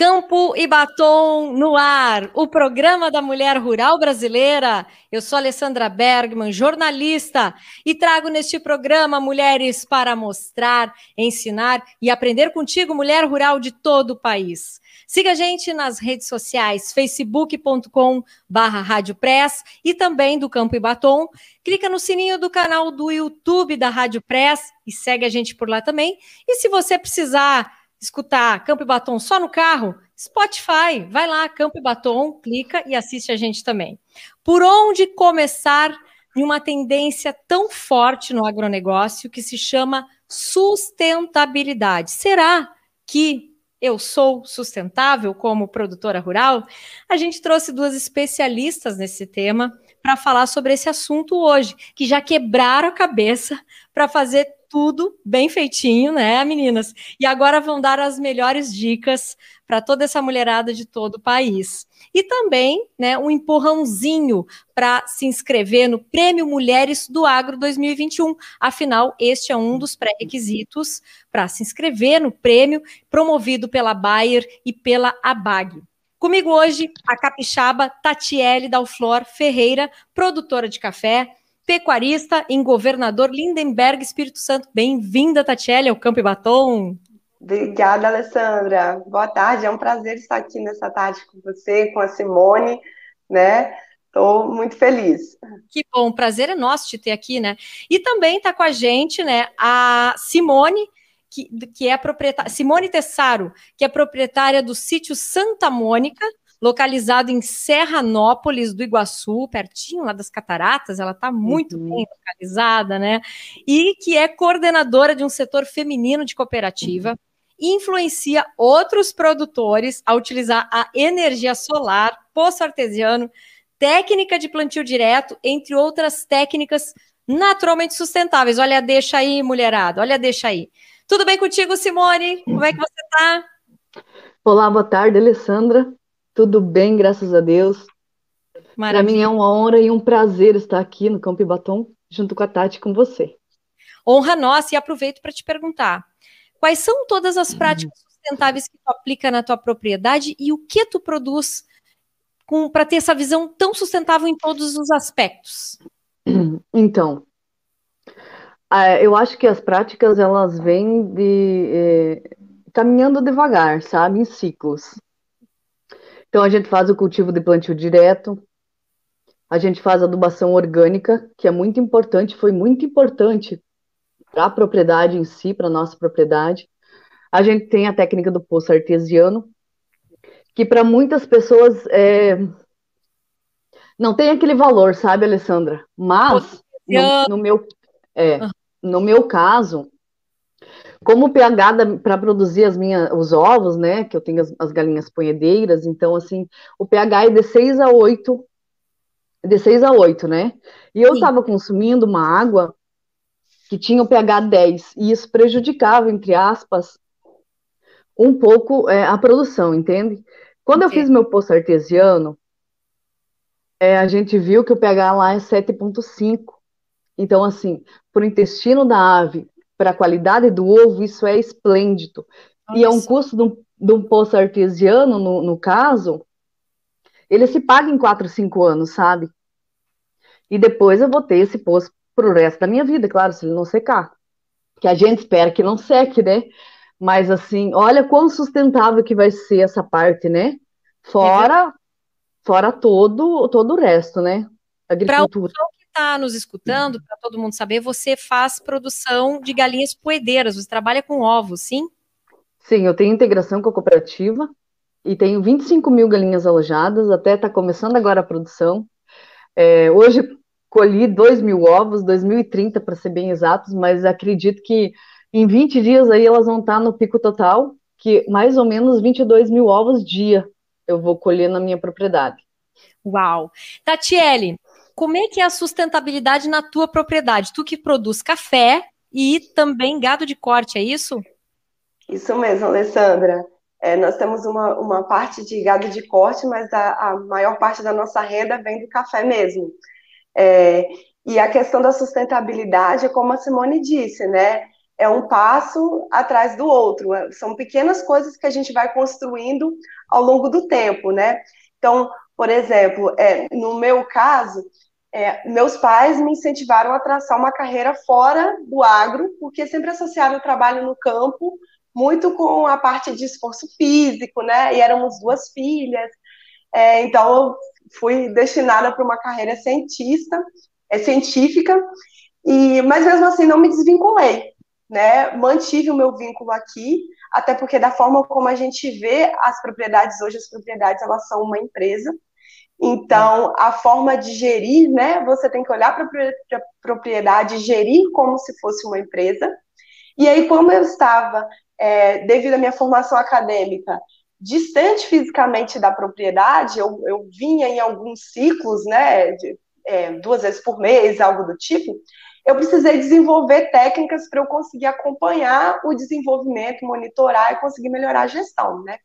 Campo e Batom no ar, o programa da mulher rural brasileira. Eu sou Alessandra Bergman, jornalista, e trago neste programa mulheres para mostrar, ensinar e aprender contigo, mulher rural de todo o país. Siga a gente nas redes sociais, facebook.com barra e também do Campo e Batom. Clica no sininho do canal do YouTube da Rádio Press e segue a gente por lá também. E se você precisar escutar Campo e Batom só no carro, Spotify, vai lá, Campo e Batom, clica e assiste a gente também. Por onde começar em uma tendência tão forte no agronegócio que se chama sustentabilidade? Será que eu sou sustentável como produtora rural? A gente trouxe duas especialistas nesse tema para falar sobre esse assunto hoje, que já quebraram a cabeça para fazer tudo bem feitinho, né, meninas? E agora vão dar as melhores dicas para toda essa mulherada de todo o país. E também, né, um empurrãozinho para se inscrever no Prêmio Mulheres do Agro 2021. Afinal, este é um dos pré-requisitos para se inscrever no prêmio promovido pela Bayer e pela ABAG. Comigo hoje, a capixaba Tatiele Dalflor Ferreira, produtora de café, pecuarista em Governador Lindenberg, Espírito Santo. Bem-vinda, Tatiele, ao Campo e Batom. Obrigada, Alessandra. Boa tarde, é um prazer estar aqui nessa tarde com você, com a Simone, né? Estou muito feliz. Que bom, prazer é nosso te ter aqui, né? E também está com a gente, né, a Simone, que, que é proprietária, Simone Tessaro, que é proprietária do sítio Santa Mônica, localizado em Serranópolis do Iguaçu, pertinho lá das Cataratas, ela está muito uhum. bem localizada, né? E que é coordenadora de um setor feminino de cooperativa. Uhum. Influencia outros produtores a utilizar a energia solar, poço artesiano, técnica de plantio direto, entre outras técnicas naturalmente sustentáveis. Olha, deixa aí, mulherada, olha, deixa aí. Tudo bem contigo, Simone? Como é que você está? Olá, boa tarde, Alessandra. Tudo bem, graças a Deus. Para mim é uma honra e um prazer estar aqui no Campo Batom, junto com a Tati com você. Honra nossa, e aproveito para te perguntar: quais são todas as práticas sustentáveis que tu aplica na tua propriedade e o que tu produz para ter essa visão tão sustentável em todos os aspectos? Então, eu acho que as práticas elas vêm de eh, caminhando devagar, sabe, em ciclos. Então, a gente faz o cultivo de plantio direto, a gente faz adubação orgânica, que é muito importante, foi muito importante para a propriedade em si, para a nossa propriedade. A gente tem a técnica do poço artesiano, que para muitas pessoas é... não tem aquele valor, sabe, Alessandra? Mas, no, no meu, é, no meu caso, como o pH para produzir as minhas, os ovos, né? Que eu tenho as, as, galinhas ponhedeiras, então assim, o pH é de 6 a 8, de 6 a 8, né? E eu estava consumindo uma água que tinha o pH 10, e isso prejudicava, entre aspas, um pouco é, a produção, entende? Quando eu fiz meu poço artesiano, é, a gente viu que o pH lá é 7,5. Então, assim, para o intestino da ave, para a qualidade do ovo, isso é esplêndido. Nossa. E é um custo de um, de um poço artesiano, no, no caso, ele se paga em 4, 5 anos, sabe? E depois eu vou ter esse poço para o resto da minha vida, claro, se ele não secar. Que a gente espera que não seque, né? Mas assim, olha quão sustentável que vai ser essa parte, né? Fora, é fora todo, todo o resto, né? Agricultura está nos escutando, para todo mundo saber, você faz produção de galinhas poedeiras, você trabalha com ovos, sim? Sim, eu tenho integração com a cooperativa e tenho 25 mil galinhas alojadas, até está começando agora a produção. É, hoje colhi 2 mil ovos, 2030 para ser bem exatos, mas acredito que em 20 dias aí elas vão estar tá no pico total, que mais ou menos 22 mil ovos dia eu vou colher na minha propriedade. Uau! Tatiele, como é que é a sustentabilidade na tua propriedade? Tu que produz café e também gado de corte, é isso? Isso mesmo, Alessandra. É, nós temos uma, uma parte de gado de corte, mas a, a maior parte da nossa renda vem do café mesmo. É, e a questão da sustentabilidade, como a Simone disse, né? é um passo atrás do outro. É, são pequenas coisas que a gente vai construindo ao longo do tempo, né? Então, por exemplo, é, no meu caso, é, meus pais me incentivaram a traçar uma carreira fora do agro, porque sempre associaram o trabalho no campo muito com a parte de esforço físico, né? E éramos duas filhas, é, então eu fui destinada para uma carreira cientista, é, científica, e, mas mesmo assim não me desvinculei, né? Mantive o meu vínculo aqui, até porque da forma como a gente vê as propriedades hoje, as propriedades elas são uma empresa, então, a forma de gerir, né? Você tem que olhar para a propriedade, gerir como se fosse uma empresa. E aí, como eu estava, é, devido à minha formação acadêmica, distante fisicamente da propriedade, eu, eu vinha em alguns ciclos, né? De, é, duas vezes por mês, algo do tipo. Eu precisei desenvolver técnicas para eu conseguir acompanhar o desenvolvimento, monitorar e conseguir melhorar a gestão, né?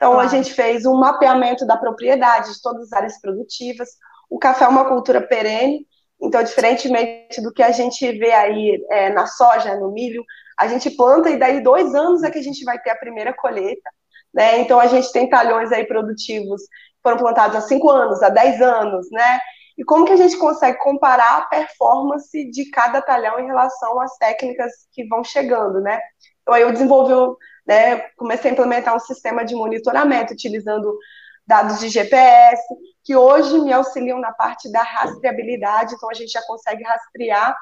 Então, claro. a gente fez um mapeamento da propriedade, de todas as áreas produtivas. O café é uma cultura perene, então, diferentemente do que a gente vê aí é, na soja, no milho, a gente planta e daí dois anos é que a gente vai ter a primeira colheita. Né? Então, a gente tem talhões aí produtivos que foram plantados há cinco anos, há dez anos, né? E como que a gente consegue comparar a performance de cada talhão em relação às técnicas que vão chegando, né? Então, aí eu desenvolvi né, comecei a implementar um sistema de monitoramento utilizando dados de GPS, que hoje me auxiliam na parte da rastreabilidade, então a gente já consegue rastrear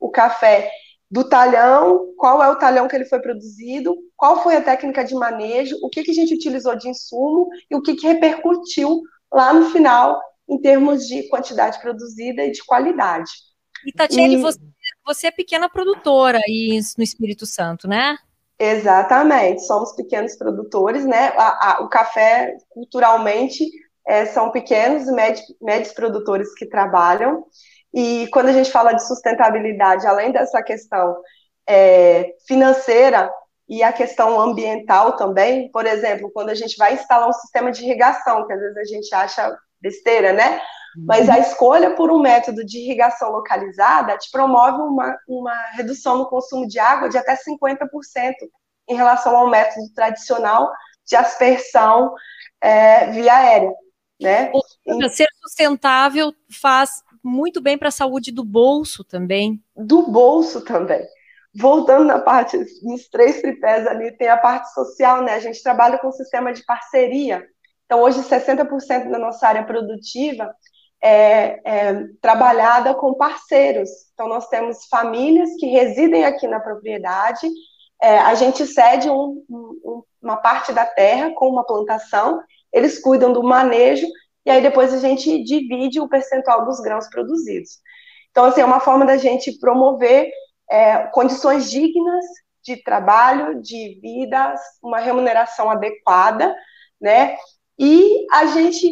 o café do talhão, qual é o talhão que ele foi produzido, qual foi a técnica de manejo, o que, que a gente utilizou de insumo e o que, que repercutiu lá no final em termos de quantidade produzida e de qualidade. E Tatiane, e... Você, você é pequena produtora aí no Espírito Santo, né? Exatamente, somos pequenos produtores, né? A, a, o café, culturalmente, é, são pequenos e médios, médios produtores que trabalham. E quando a gente fala de sustentabilidade, além dessa questão é, financeira e a questão ambiental também, por exemplo, quando a gente vai instalar um sistema de irrigação, que às vezes a gente acha besteira, né? Mas a escolha por um método de irrigação localizada te promove uma, uma redução no consumo de água de até 50% em relação ao método tradicional de aspersão é, via aérea. Né? Ser sustentável faz muito bem para a saúde do bolso também. Do bolso também. Voltando na parte, nos três tripés ali, tem a parte social, né? A gente trabalha com um sistema de parceria. Então, hoje, 60% da nossa área produtiva é, é, trabalhada com parceiros. Então, nós temos famílias que residem aqui na propriedade, é, a gente cede um, um, uma parte da terra com uma plantação, eles cuidam do manejo, e aí depois a gente divide o percentual dos grãos produzidos. Então, assim, é uma forma da gente promover é, condições dignas de trabalho, de vida, uma remuneração adequada, né? E a gente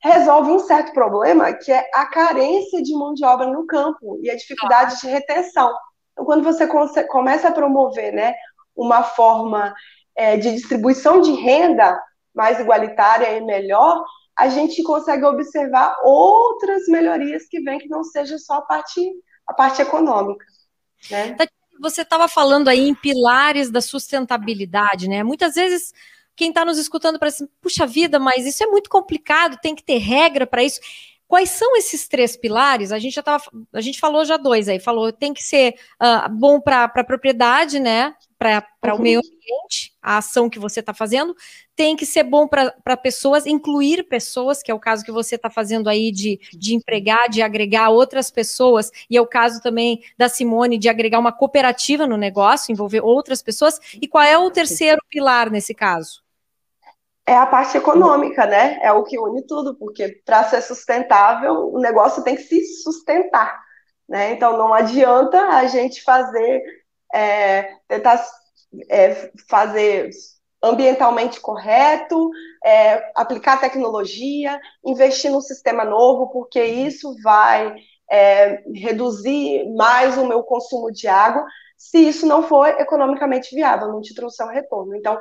resolve um certo problema, que é a carência de mão de obra no campo e a dificuldade de retenção. Então, quando você começa a promover né, uma forma é, de distribuição de renda mais igualitária e melhor, a gente consegue observar outras melhorias que vêm que não seja só a parte, a parte econômica. Né? Você estava falando aí em pilares da sustentabilidade, né? Muitas vezes quem está nos escutando parece, assim, puxa vida, mas isso é muito complicado, tem que ter regra para isso. Quais são esses três pilares? A gente já tava, a gente falou já dois aí, falou tem que ser uh, bom para a propriedade, né? Para uhum. o meio ambiente, a ação que você está fazendo, tem que ser bom para pessoas, incluir pessoas, que é o caso que você está fazendo aí de, de empregar, de agregar outras pessoas, e é o caso também da Simone de agregar uma cooperativa no negócio, envolver outras pessoas. E qual é o terceiro pilar nesse caso? É a parte econômica, né? É o que une tudo, porque para ser sustentável, o negócio tem que se sustentar, né? Então não adianta a gente fazer, é, tentar é, fazer ambientalmente correto, é, aplicar tecnologia, investir num sistema novo, porque isso vai é, reduzir mais o meu consumo de água, se isso não for economicamente viável, não te trouxer um retorno. Então,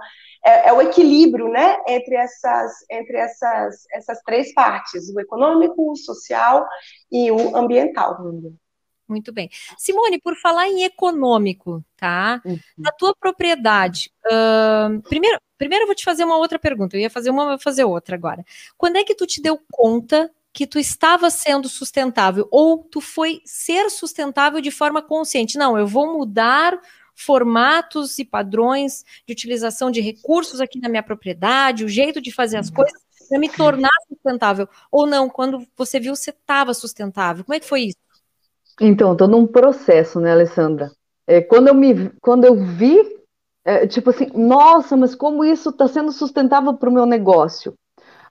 é, é, o equilíbrio né, entre, essas, entre essas, essas três partes, o econômico, o social e o ambiental. Muito bem. Simone, por falar em econômico, tá? Uhum. Na tua propriedade, uh, primeiro, primeiro eu vou te fazer uma outra pergunta. Eu ia fazer uma, vou fazer outra agora. Quando é que tu te deu conta que tu estava sendo sustentável ou tu foi ser sustentável de forma consciente? Não, eu vou mudar formatos e padrões de utilização de recursos aqui na minha propriedade, o jeito de fazer as coisas para me tornar sustentável. Ou não, quando você viu você estava sustentável. Como é que foi isso? Então, estou num processo, né, Alessandra? É, quando, eu me, quando eu vi, é, tipo assim, nossa, mas como isso está sendo sustentável para o meu negócio?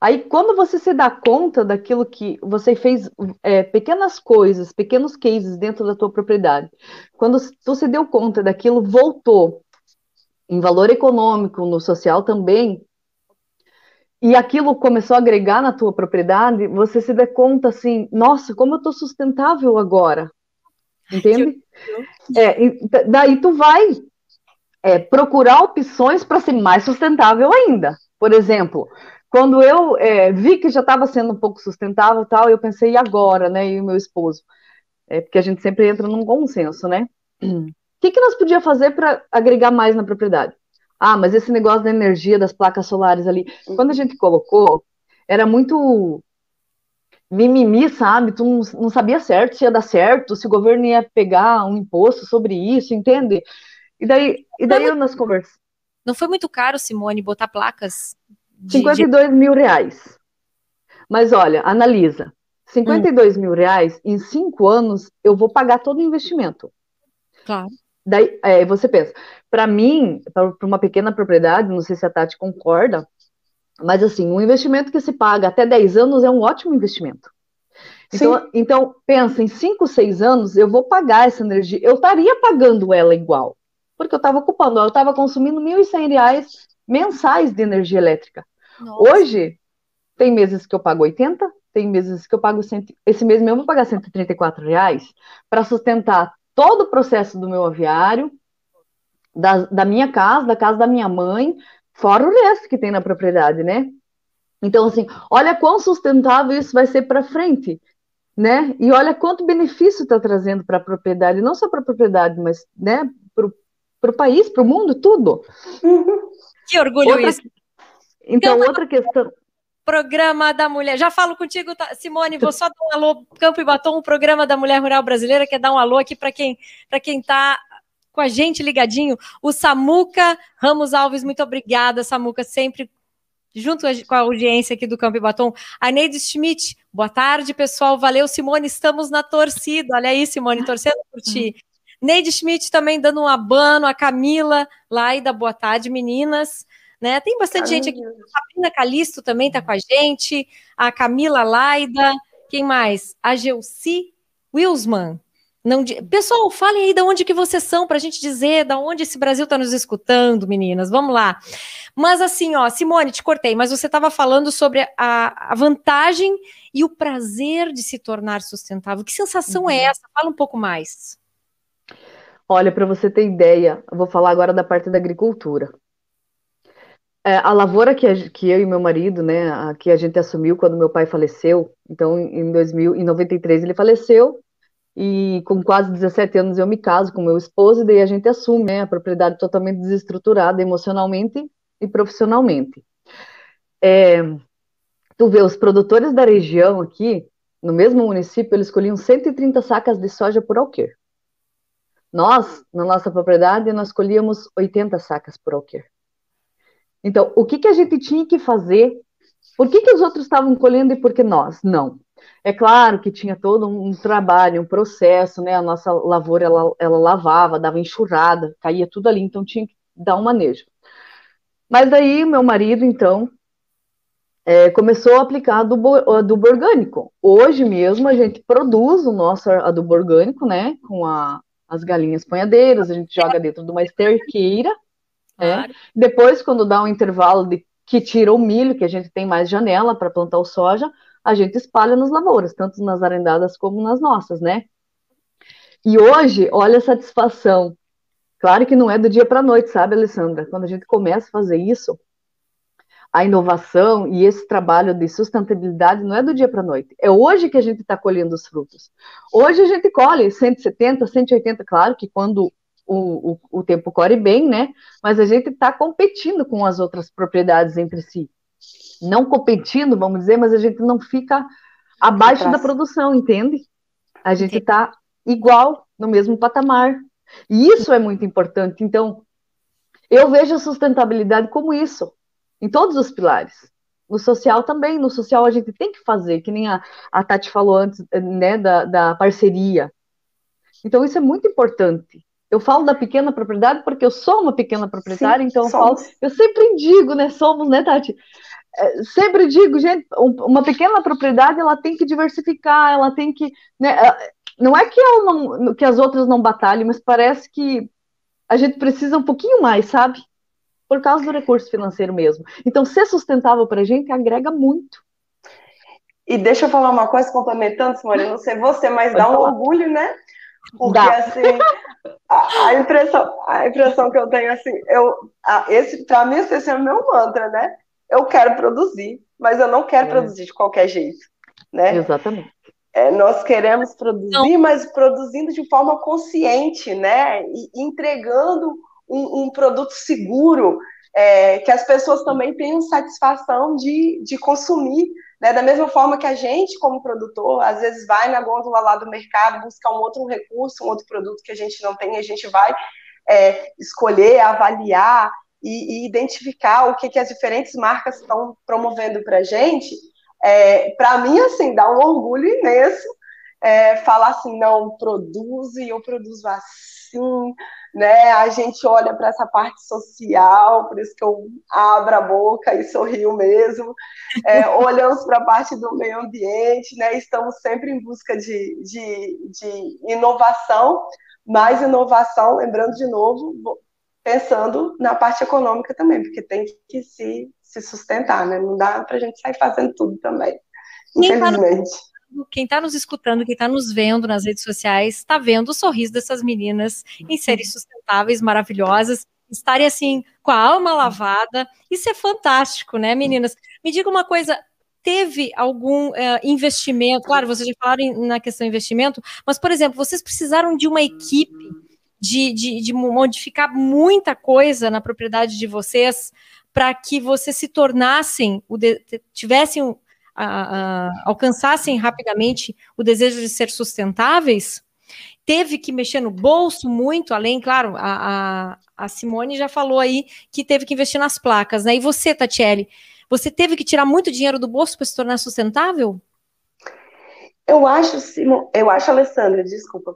Aí, quando você se dá conta daquilo que você fez, é, pequenas coisas, pequenos cases dentro da tua propriedade, quando se deu conta daquilo, voltou em valor econômico, no social também, e aquilo começou a agregar na tua propriedade, você se dá conta assim, nossa, como eu estou sustentável agora, entende? É, daí tu vai é, procurar opções para ser mais sustentável ainda. Por exemplo, quando eu é, vi que já estava sendo um pouco sustentável e tal, eu pensei, e agora, né? E o meu esposo? É, porque a gente sempre entra num consenso, né? O que, que nós podíamos fazer para agregar mais na propriedade? Ah, mas esse negócio da energia das placas solares ali, quando a gente colocou, era muito mimimi, sabe? Tu não, não, sabia certo se ia dar certo, se o governo ia pegar um imposto sobre isso, entende? E daí, e daí eu nas conversas. Não foi muito caro, Simone, botar placas? De, 52 mil reais. Mas olha, analisa. 52 hum. mil reais, em cinco anos, eu vou pagar todo o investimento. Claro. Daí é, você pensa, para mim, para uma pequena propriedade, não sei se a Tati concorda, mas assim, um investimento que se paga até 10 anos é um ótimo investimento. Então, então pensa, em 5, 6 anos eu vou pagar essa energia, eu estaria pagando ela igual, porque eu estava ocupando, eu estava consumindo R$ 1.100 mensais de energia elétrica. Nossa. Hoje, tem meses que eu pago 80, tem meses que eu pago, cento, esse mês mesmo eu vou pagar 134 reais para sustentar todo o processo do meu aviário, da, da minha casa, da casa da minha mãe, fora o resto que tem na propriedade, né? Então, assim, olha quão sustentável isso vai ser para frente, né? E olha quanto benefício está trazendo para a propriedade, não só para a propriedade, mas, né, para o país, para o mundo, tudo. Que orgulho outra... isso. Então, outra questão. Programa da Mulher. Já falo contigo, tá? Simone, vou só dar um alô, Campo e Batom, o programa da Mulher Rural Brasileira, quer dar um alô aqui para quem para quem está com a gente ligadinho. O Samuca Ramos Alves, muito obrigada, Samuca, sempre junto com a audiência aqui do Campo e Batom. A Neide Schmidt, boa tarde, pessoal. Valeu, Simone, estamos na torcida. Olha aí, Simone, torcendo por ti. Neide Schmidt também dando um abano, a Camila, Laida, boa tarde, meninas né? Tem bastante gente aqui. A Sabrina Calisto também está com a gente, a Camila Laida, quem mais? A Gelsi Wilsman. Não, pessoal, falem aí de onde que vocês são para a gente dizer de onde esse Brasil está nos escutando, meninas. Vamos lá. Mas assim, ó, Simone, te cortei, mas você estava falando sobre a, a, vantagem e o prazer de se tornar sustentável. Que sensação é uhum. é essa? Fala um pouco mais. Olha, para você ter ideia, eu vou falar agora da parte da agricultura. É, a lavoura que, a, que eu e meu marido, né, a, que a gente assumiu quando meu pai faleceu, então em 2000, em 93 ele faleceu, e com quase 17 anos eu me caso com meu esposo, e daí a gente assume né, a propriedade totalmente desestruturada emocionalmente e profissionalmente. É, tu vê, os produtores da região aqui, no mesmo município, eles escolhiam 130 sacas de soja por alqueire. Nós, na nossa propriedade, nós colhíamos 80 sacas por alqueire. Então, o que, que a gente tinha que fazer? Por que, que os outros estavam colhendo e por que nós? Não. É claro que tinha todo um trabalho, um processo, né? A nossa lavoura, ela, ela lavava, dava enxurrada, caía tudo ali, então tinha que dar um manejo. Mas daí, meu marido, então, é, começou a aplicar adubo, adubo orgânico. Hoje mesmo, a gente produz o nosso adubo orgânico, né? Com a, as galinhas ponhadeiras, a gente joga dentro de uma esterqueira, é. Claro. É. Depois, quando dá um intervalo de que tira o milho, que a gente tem mais janela para plantar o soja, a gente espalha nas lavouras, tanto nas arendadas como nas nossas, né? E hoje, olha a satisfação. Claro que não é do dia para a noite, sabe, Alessandra? Quando a gente começa a fazer isso, a inovação e esse trabalho de sustentabilidade não é do dia para a noite. É hoje que a gente está colhendo os frutos. Hoje a gente colhe 170, 180, claro que quando o, o, o tempo corre bem, né? Mas a gente está competindo com as outras propriedades entre si. Não competindo, vamos dizer, mas a gente não fica abaixo da produção, entende? A gente está igual, no mesmo patamar. E isso é muito importante. Então, eu vejo a sustentabilidade como isso em todos os pilares. No social também, no social a gente tem que fazer, que nem a, a Tati falou antes, né, da, da parceria. Então isso é muito importante. Eu falo da pequena propriedade porque eu sou uma pequena proprietária, Sim, então eu falo, eu sempre digo, né, somos, né, Tati? É, sempre digo, gente, uma pequena propriedade ela tem que diversificar, ela tem que, né, não é que, eu não, que as outras não batalhem, mas parece que a gente precisa um pouquinho mais, sabe? Por causa do recurso financeiro mesmo. Então, ser sustentável para a gente agrega muito. E deixa eu falar uma coisa complementando, Simone, não sei você, mas dá um orgulho, né? Porque dá. assim, a, a, impressão, a impressão que eu tenho assim, eu, a, esse, para mim esse é o meu mantra, né? Eu quero produzir, mas eu não quero é. produzir de qualquer jeito, né? Exatamente. É, nós queremos produzir, não. mas produzindo de forma consciente, né? E entregando um, um produto seguro, é, que as pessoas também tenham satisfação de, de consumir, né? da mesma forma que a gente, como produtor, às vezes vai na gôndola lá do mercado buscar um outro recurso, um outro produto que a gente não tem, a gente vai é, escolher, avaliar e, e, identificar o que, que as diferentes marcas estão promovendo para a gente, é, para mim, assim, dá um orgulho imenso é, falar assim, não, produzo e eu produzo assim, né? A gente olha para essa parte social, por isso que eu abro a boca e sorrio mesmo. É, olhamos para a parte do meio ambiente, né? Estamos sempre em busca de, de, de inovação, mais inovação, lembrando de novo, pensando na parte econômica também, porque tem que se, se sustentar, né? Não dá para a gente sair fazendo tudo também, infelizmente quem está nos escutando, quem está nos vendo nas redes sociais, está vendo o sorriso dessas meninas em serem sustentáveis, maravilhosas, estarem assim, com a alma lavada. Isso é fantástico, né, meninas? Me diga uma coisa. Teve algum uh, investimento? Claro, vocês já falaram na questão investimento, mas, por exemplo, vocês precisaram de uma equipe de, de, de modificar muita coisa na propriedade de vocês para que vocês se tornassem, tivessem a, a, alcançassem rapidamente o desejo de ser sustentáveis, teve que mexer no bolso muito, além, claro, a, a, Simone já falou aí que teve que investir nas placas, né? E você, Tatiele, você teve que tirar muito dinheiro do bolso para se tornar sustentável? Eu acho, eu acho, Alessandra, desculpa.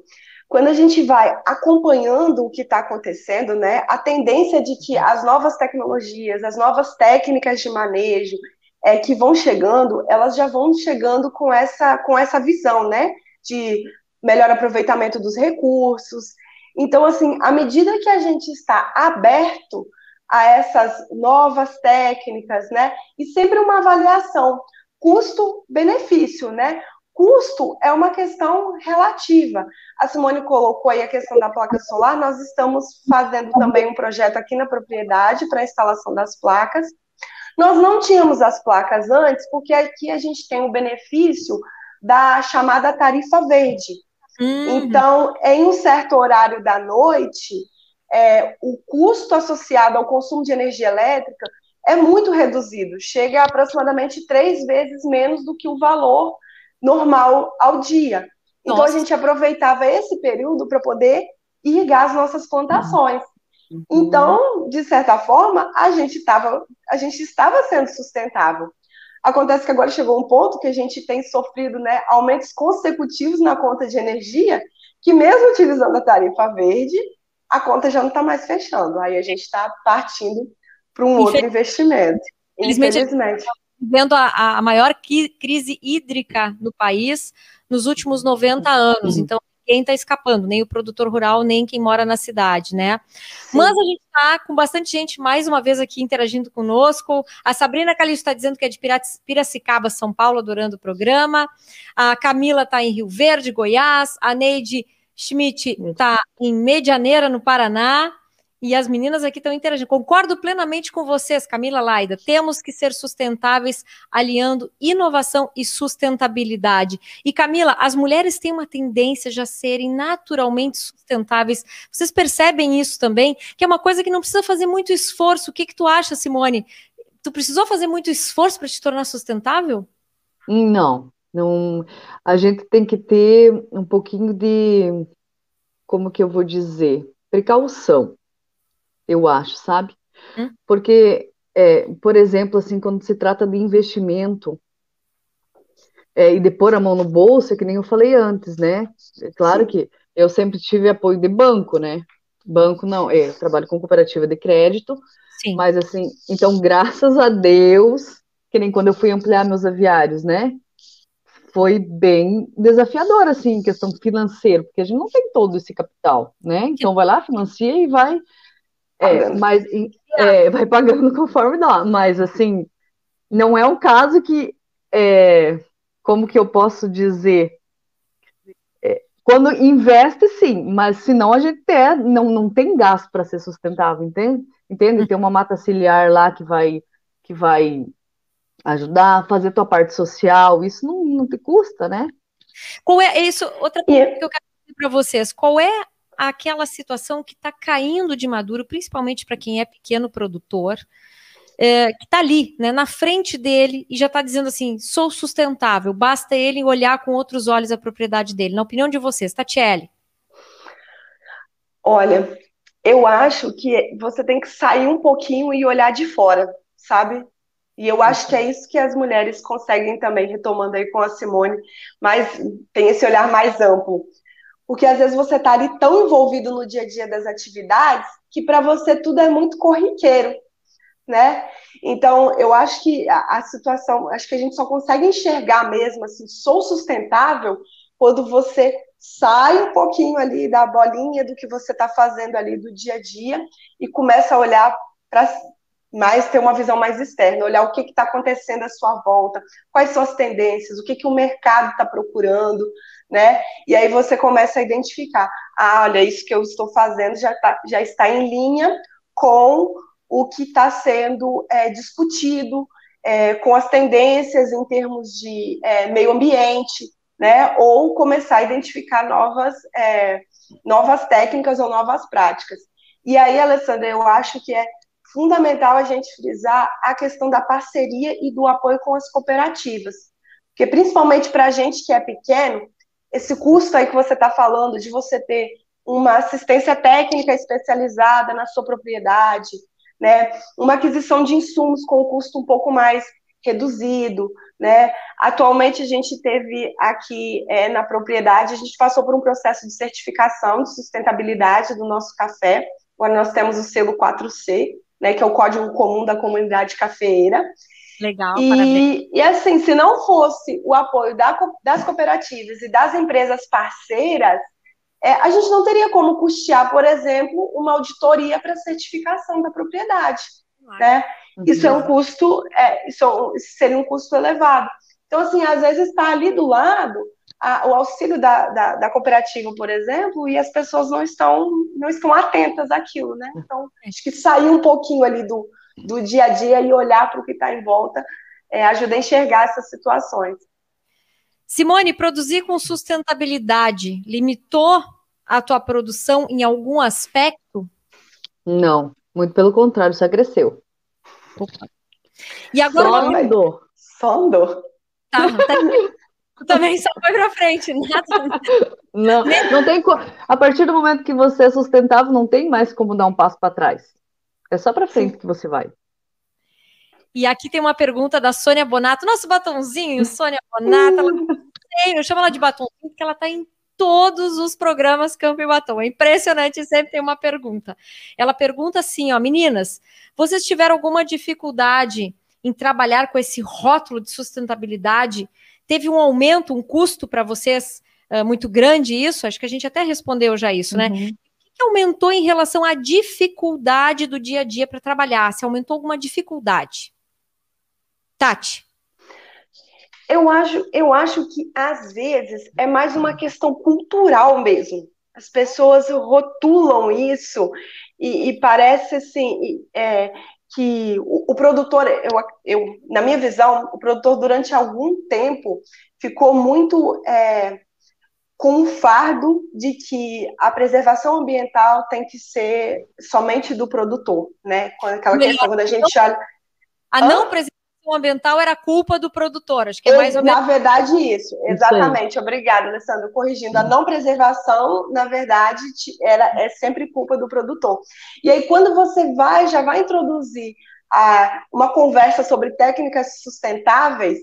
Quando a gente vai acompanhando o que está acontecendo, né, a tendência de que as novas tecnologias, as novas técnicas de manejo é, que vão chegando, elas já vão chegando com essa, com essa visão, né? De melhor aproveitamento dos recursos. Então, assim, à medida que a gente está aberto a essas novas técnicas, né? E sempre uma avaliação custo-benefício, né? Custo é uma questão relativa. A Simone colocou aí a questão da placa solar. Nós estamos fazendo também um projeto aqui na propriedade para a instalação das placas. Nós não tínhamos as placas antes, porque aqui a gente tem o benefício da chamada tarifa verde. Uhum. Então, em um certo horário da noite, é, o custo associado ao consumo de energia elétrica é muito reduzido, chega a aproximadamente três vezes menos do que o valor normal ao dia. Então, Nossa. a gente aproveitava esse período para poder irrigar as nossas plantações. Uhum. Então, de certa forma, a gente, estava a gente estava sendo sustentável. Acontece que agora chegou um ponto que a gente tem sofrido né, aumentos consecutivos na conta de energia, que mesmo utilizando a tarifa verde, a conta já não está mais fechando. Aí a gente está partindo para um outro investimento. Infelizmente. Vendo a, a maior crise hídrica no país nos últimos 90 anos. Uhum. Então, ninguém está escapando, nem o produtor rural, nem quem mora na cidade, né? Sim. Mas a gente está com bastante gente mais uma vez aqui interagindo conosco. A Sabrina Calixto está dizendo que é de Piracicaba, São Paulo, adorando o programa. A Camila está em Rio Verde, Goiás. A Neide Schmidt está em Medianeira, no Paraná. E as meninas aqui estão interagindo. Concordo plenamente com vocês, Camila Laida. Temos que ser sustentáveis, aliando inovação e sustentabilidade. E Camila, as mulheres têm uma tendência de serem naturalmente sustentáveis. Vocês percebem isso também? Que é uma coisa que não precisa fazer muito esforço. O que, que tu acha, Simone? Tu precisou fazer muito esforço para te tornar sustentável? Não, não. A gente tem que ter um pouquinho de, como que eu vou dizer, precaução eu acho, sabe? Hum? Porque, é, por exemplo, assim, quando se trata de investimento é, e de pôr a mão no bolso, é que nem eu falei antes, né? É claro Sim. que eu sempre tive apoio de banco, né? Banco não, é, eu trabalho com cooperativa de crédito, Sim. mas assim, então graças a Deus, que nem quando eu fui ampliar meus aviários, né? Foi bem desafiador, assim, em questão financeira, porque a gente não tem todo esse capital, né? Então vai lá, financia e vai é, mas é, vai pagando conforme dá. Mas assim, não é um caso que é, como que eu posso dizer? É, quando investe, sim, mas senão a gente é, não, não tem gasto para ser sustentável, entende? Entende? Tem uma mata ciliar lá que vai que vai ajudar a fazer tua parte social, isso não, não te custa, né? Qual é isso? Outra coisa que eu quero dizer para vocês, qual é aquela situação que está caindo de maduro, principalmente para quem é pequeno produtor, é, que está ali, né, na frente dele e já está dizendo assim: sou sustentável, basta ele olhar com outros olhos a propriedade dele. Na opinião de vocês, Tatiele? Olha, eu acho que você tem que sair um pouquinho e olhar de fora, sabe? E eu acho que é isso que as mulheres conseguem também, retomando aí com a Simone, mas tem esse olhar mais amplo porque às vezes você está ali tão envolvido no dia a dia das atividades que para você tudo é muito corriqueiro, né? Então, eu acho que a, a, situação, acho que a gente só consegue enxergar mesmo assim, sou sustentável quando você sai um pouquinho ali da bolinha do que você está fazendo ali do dia a dia e começa a olhar para mais ter uma visão mais externa, olhar o que está acontecendo à sua volta, quais são as tendências, o que, que o mercado está procurando, né? E aí você começa a identificar, ah, olha, isso que eu estou fazendo já, tá, já está em linha com o que está sendo é, discutido, é, com as tendências em termos de é, meio ambiente, né? Ou começar a identificar novas, é, novas técnicas ou novas práticas. E aí, Alessandra, eu acho que é fundamental a gente frisar a questão da parceria e do apoio com as cooperativas. Porque, principalmente para a gente que é pequeno, esse custo aí que você está falando de você ter uma assistência técnica especializada na sua propriedade, né? Uma aquisição de insumos com um custo um pouco mais reduzido, né? Atualmente a gente teve aqui é, na propriedade, a gente passou por um processo de certificação de sustentabilidade do nosso café. Agora nós temos o selo 4C, né? Que é o código comum da comunidade cafeeira. Legal, e, parabéns. E assim, se não fosse o apoio da, das cooperativas e das empresas parceiras, é, a gente não teria como custear, por exemplo, uma auditoria para certificação da propriedade. Né? Isso é um custo, é, isso, é isso seria um custo elevado. Então, assim, às vezes está ali do lado a, o auxílio da, da, da, cooperativa, por exemplo, e as pessoas não estão, não estão atentas àquilo, né? Então, acho que sair um pouquinho ali do, do dia a dia e olhar para o que está em volta é, ajuda a enxergar essas situações. Simone, produzir com sustentabilidade limitou a tua produção em algum aspecto? Não, muito pelo contrário, só cresceu. Opa. E agora só andou. Só andou. Tá, tá. Tu também só foi para frente, nada. Não, não tem A partir do momento que você é sustentável, não tem mais como dar um passo para trás. É só para frente Sim. que você vai. E aqui tem uma pergunta da Sônia Bonato. Nosso batonzinho, Sônia Bonato. Ela... Eu chamo ela de batonzinho porque ela está em todos os programas Campo e Batom. É impressionante, sempre tem uma pergunta. Ela pergunta assim, ó, meninas, vocês tiveram alguma dificuldade em trabalhar com esse rótulo de sustentabilidade? Teve um aumento, um custo para vocês uh, muito grande isso? Acho que a gente até respondeu já isso, né? uhum. né? Aumentou em relação à dificuldade do dia a dia para trabalhar? Se aumentou alguma dificuldade? Tati. Eu acho, eu acho que às vezes é mais uma questão cultural mesmo. As pessoas rotulam isso e, e parece assim é, que o, o produtor, eu, eu, na minha visão, o produtor durante algum tempo ficou muito é, com o fardo de que a preservação ambiental tem que ser somente do produtor, né? Com aquela questão quando a gente olha. A não preservação ambiental era culpa do produtor, acho que é mais ou menos. Na verdade, isso, exatamente. Isso Obrigada, Alessandro, corrigindo. A não preservação, na verdade, era, é sempre culpa do produtor. E aí, quando você vai, já vai introduzir a, uma conversa sobre técnicas sustentáveis,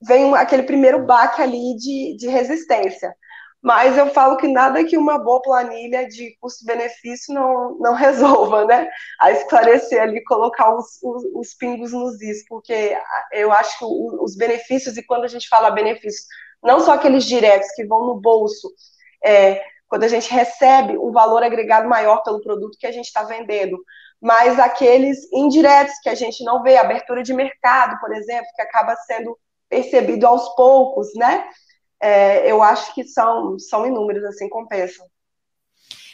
vem aquele primeiro baque ali de, de resistência. Mas eu falo que nada que uma boa planilha de custo-benefício não, não resolva, né? A esclarecer ali, colocar os, os, os pingos nos is, porque eu acho que os benefícios, e quando a gente fala benefícios, não só aqueles diretos que vão no bolso, é, quando a gente recebe um valor agregado maior pelo produto que a gente está vendendo, mas aqueles indiretos que a gente não vê, abertura de mercado, por exemplo, que acaba sendo percebido aos poucos, né? É, eu acho que são, são inúmeros, assim, compensam.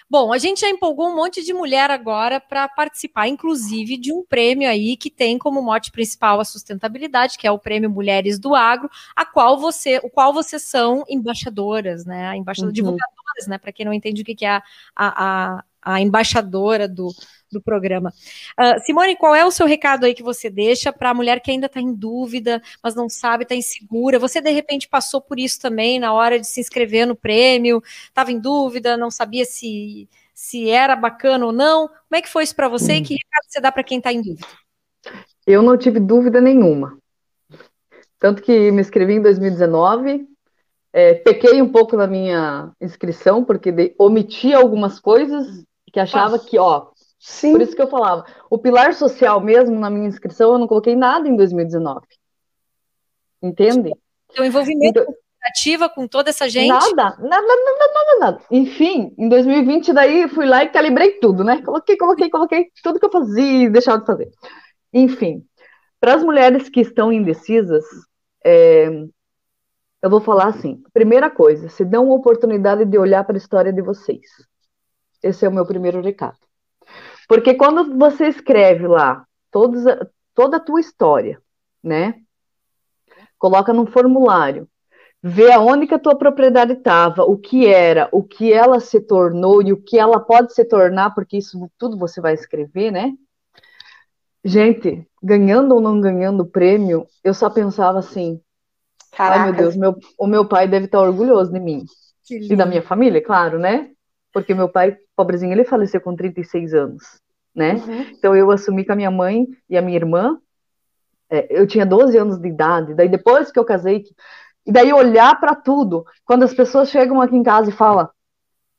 Bom, a gente já empolgou um monte de mulher agora para participar, inclusive, de um prêmio aí que tem como mote principal a sustentabilidade, que é o Prêmio Mulheres do Agro, a qual você, o qual vocês são embaixadoras, né? Embaixadoras, uhum. divulgadoras, né? Para quem não entende o que é a, a, a embaixadora do, do programa. Uh, Simone, qual é o seu recado aí que você deixa para a mulher que ainda está em dúvida, mas não sabe, está insegura? Você de repente passou por isso também na hora de se inscrever no prêmio, estava em dúvida, não sabia se, se era bacana ou não. Como é que foi isso para você e que recado você dá para quem está em dúvida? Eu não tive dúvida nenhuma. Tanto que me inscrevi em 2019, é, pequei um pouco na minha inscrição, porque de, omiti algumas coisas que achava que, ó, Sim. Por isso que eu falava. O pilar social mesmo, na minha inscrição, eu não coloquei nada em 2019. Entende? O envolvimento então, ativa com toda essa gente? Nada, nada, nada, nada, nada. Enfim, em 2020 daí fui lá e calibrei tudo, né? Coloquei, coloquei, coloquei tudo que eu fazia e deixava de fazer. Enfim, para as mulheres que estão indecisas, é, eu vou falar assim: primeira coisa, se dão uma oportunidade de olhar para a história de vocês. Esse é o meu primeiro recado. Porque quando você escreve lá todos, toda a tua história, né? Coloca num formulário, vê aonde que a tua propriedade estava, o que era, o que ela se tornou e o que ela pode se tornar, porque isso tudo você vai escrever, né? Gente, ganhando ou não ganhando o prêmio, eu só pensava assim: Caraca. ai meu Deus, meu, o meu pai deve estar orgulhoso de mim. E da minha família, claro, né? Porque meu pai, pobrezinho, ele faleceu com 36 anos, né? Uhum. Então eu assumi com a minha mãe e a minha irmã. É, eu tinha 12 anos de idade. Daí depois que eu casei, e daí olhar para tudo. Quando as pessoas chegam aqui em casa e falam,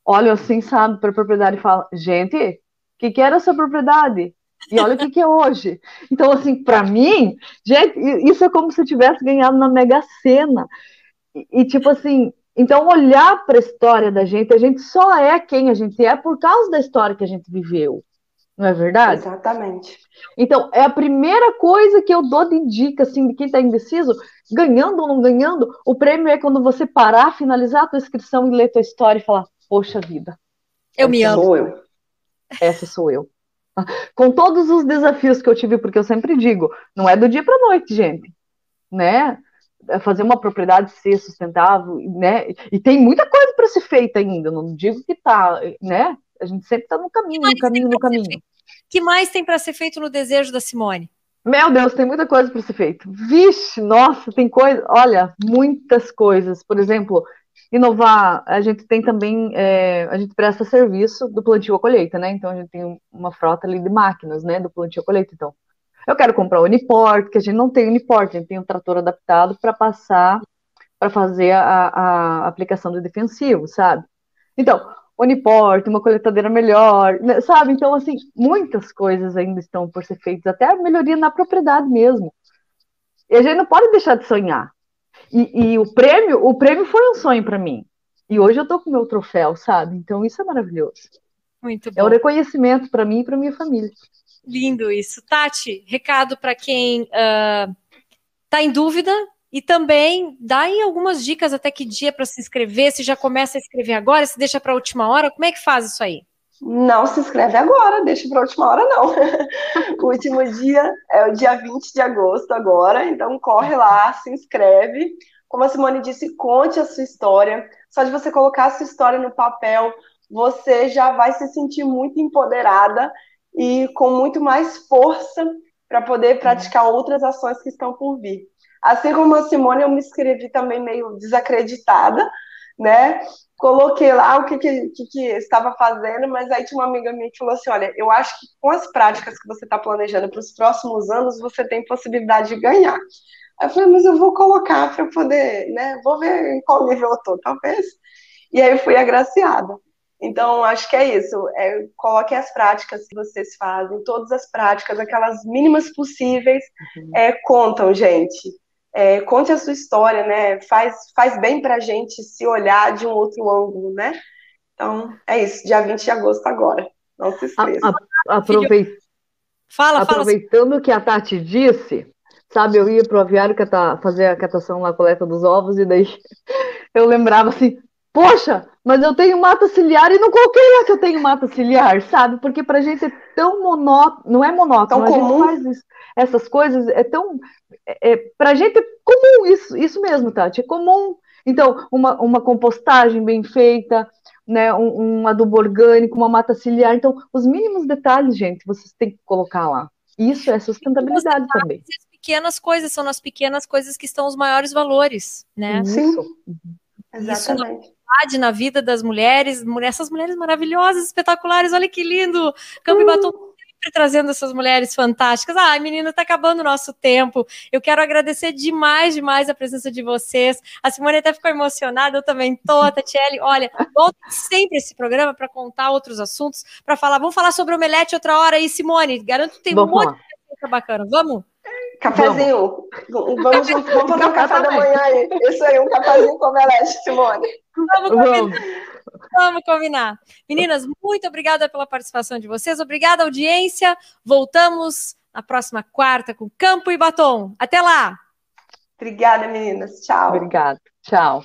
olha assim, sabe, para a propriedade e falam, gente, o que, que era essa propriedade? E olha o que, que é hoje. Então, assim, para mim, gente, isso é como se eu tivesse ganhado na Mega Sena. E, e tipo assim, então, olhar para a história da gente, a gente só é quem a gente é por causa da história que a gente viveu. Não é verdade? Exatamente. Então, é a primeira coisa que eu dou de dica, assim, de quem está indeciso, ganhando ou não ganhando, o prêmio é quando você parar, finalizar a tua inscrição e ler tua história e falar, poxa vida. Eu me amo. Sou eu. Essa sou eu. Com todos os desafios que eu tive, porque eu sempre digo, não é do dia para noite, gente, né? É fazer uma propriedade ser sustentável, né? E tem muita coisa para ser feita ainda, não digo que tá, né? A gente sempre está no caminho, no caminho, no caminho. que mais tem para ser feito no desejo da Simone? Meu Deus, tem muita coisa para ser feito. Vixe, nossa, tem coisa, olha, muitas coisas. Por exemplo, inovar, a gente tem também, é, a gente presta serviço do plantio a colheita, né? Então a gente tem uma frota ali de máquinas, né, do plantio a colheita. Então, eu quero comprar o Uniport, que a gente não tem Uniport, a gente tem um trator adaptado para passar, para fazer a, a, aplicação do defensivo, sabe? Então, Uniport, uma coletadeira melhor, né, sabe? Então, assim, muitas coisas ainda estão por ser feitas, até a melhoria na propriedade mesmo. E a gente não pode deixar de sonhar. E, e o prêmio, o prêmio foi um sonho para mim. E hoje eu tô com o meu troféu, sabe? Então isso é maravilhoso. Muito bom. É um reconhecimento para mim e para minha família. Lindo isso. Tati, recado para quem está uh, em dúvida e também dá aí algumas dicas até que dia para se inscrever, se já começa a escrever agora, se deixa para a última hora, como é que faz isso aí? Não se inscreve agora, deixa para a última hora, não. o último dia é o dia 20 de agosto agora, então corre lá, se inscreve. Como a Simone disse, conte a sua história. Só de você colocar a sua história no papel, você já vai se sentir muito empoderada e com muito mais força para poder praticar outras ações que estão por vir. Assim como a Simone, eu me inscrevi também meio desacreditada, né? Coloquei lá o que, que, que, estava fazendo, mas aí tinha uma amiga minha que falou assim: olha, eu acho que com as práticas que você está planejando para os próximos anos, você tem possibilidade de ganhar. Aí eu falei, mas eu vou colocar para poder, né? Vou ver em qual nível eu tô, talvez. E aí fui agraciada. Então, acho que é isso. É, coloque as práticas que vocês fazem, todas as práticas, aquelas mínimas possíveis, uhum. é, contam, gente. É, conte a sua história, né? Faz, faz bem pra gente se olhar de um outro ângulo, né? Então, é isso. Dia 20 de agosto agora. Não se esqueça. Aproveit... Fala, Aproveitando o que a Tati disse, sabe, eu ia pro aviário fazer a catação na coleta dos ovos, e daí eu lembrava assim, poxa, mas eu tenho mata ciliar e não coloquei lá que eu tenho mata ciliar, sabe? Porque pra gente é tão monótono, não é monótono, tão comum. faz isso, essas coisas, é tão. É, é, pra gente é comum isso, isso mesmo, Tati, é comum. Então, uma, uma compostagem bem feita, né, um, um adubo orgânico, uma mata ciliar. Então, os mínimos detalhes, gente, vocês têm que colocar lá. Isso é sustentabilidade também. As pequenas coisas são nas pequenas coisas que estão os maiores valores, né? Sim. Isso. Exatamente na vida das mulheres, essas mulheres maravilhosas, espetaculares, olha que lindo! Campo uh. e Batom sempre trazendo essas mulheres fantásticas. Ai, menina, tá acabando o nosso tempo. Eu quero agradecer demais, demais a presença de vocês. A Simone até ficou emocionada, eu também tô, a Tatiele. Olha, volta sempre esse programa para contar outros assuntos, para falar. Vamos falar sobre omelete outra hora aí, Simone. Garanto que tem Vamos um monte de coisa bacana. Vamos? Cafézinho. Vamos, vamos, vamos fazer um café da manhã aí. Isso aí, um cafezinho com omelete, Simone. Vamos combinar. Vamos combinar. Meninas, muito obrigada pela participação de vocês. Obrigada, audiência. Voltamos na próxima quarta com Campo e Batom. Até lá. Obrigada, meninas. Tchau. Obrigada. Tchau.